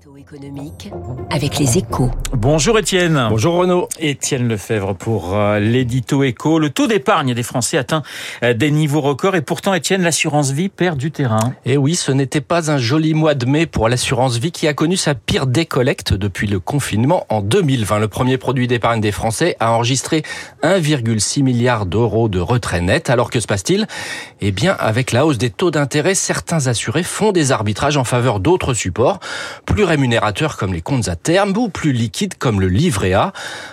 Économique avec les échos. Bonjour Étienne. Bonjour Renaud. Étienne Lefebvre pour euh, l'édito éco. Le taux d'épargne des Français atteint euh, des niveaux records et pourtant Étienne, l'assurance vie perd du terrain. Et eh oui, ce n'était pas un joli mois de mai pour l'assurance vie qui a connu sa pire décollecte depuis le confinement en 2020. Le premier produit d'épargne des Français a enregistré 1,6 milliard d'euros de retrait net. Alors que se passe-t-il? Eh bien, avec la hausse des taux d'intérêt, certains assurés font des arbitrages en faveur d'autres supports plus rémunérateurs comme les comptes à terme ou plus liquides comme le livret A.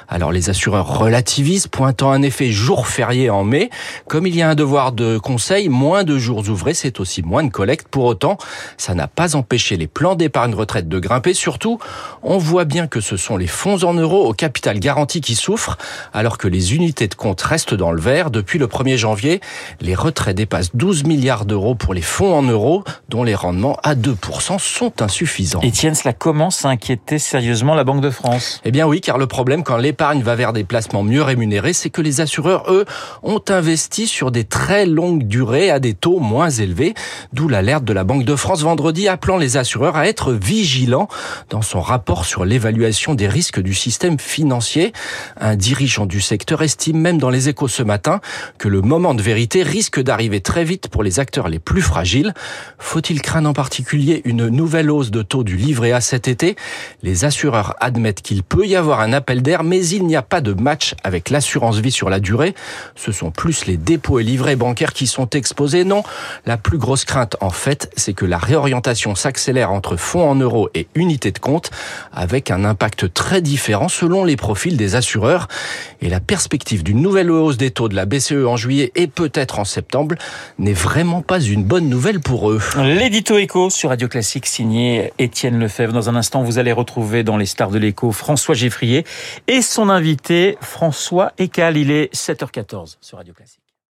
Alors les assureurs relativisent, pointant un effet jour férié en mai. Comme il y a un devoir de conseil, moins de jours ouvrés, c'est aussi moins de collecte. Pour autant, ça n'a pas empêché les plans d'épargne retraite de grimper. Surtout, on voit bien que ce sont les fonds en euros au capital garanti qui souffrent, alors que les unités de compte restent dans le vert. Depuis le 1er janvier, les retraits dépassent 12 milliards d'euros pour les fonds en euros, dont les rendements à 2% sont insuffisants. Cela commence à inquiéter sérieusement la Banque de France. Eh bien oui, car le problème quand l'épargne va vers des placements mieux rémunérés, c'est que les assureurs, eux, ont investi sur des très longues durées à des taux moins élevés, d'où l'alerte de la Banque de France vendredi appelant les assureurs à être vigilants dans son rapport sur l'évaluation des risques du système financier. Un dirigeant du secteur estime même dans les échos ce matin que le moment de vérité risque d'arriver très vite pour les acteurs les plus fragiles. Faut-il craindre en particulier une nouvelle hausse de taux du livret A cet été Les assureurs admettent qu'il peut y avoir un appel d'air, mais il n'y a pas de match avec l'assurance vie sur la durée. Ce sont plus les dépôts et livrets bancaires qui sont exposés. Non, la plus grosse crainte en fait, c'est que la réorientation s'accélère entre fonds en euros et unités de compte, avec un impact très différent selon les profils des assureurs. Et la perspective d'une nouvelle hausse des taux de la BCE en juillet et peut-être en septembre n'est vraiment pas une bonne nouvelle pour eux. L'édito éco sur Radio Classique signé Étienne Lefebvre. Dans un instant, vous allez retrouver dans les stars de l'écho François Geffrier et son invité François Ecal. Il est 7h14 sur Radio Classique.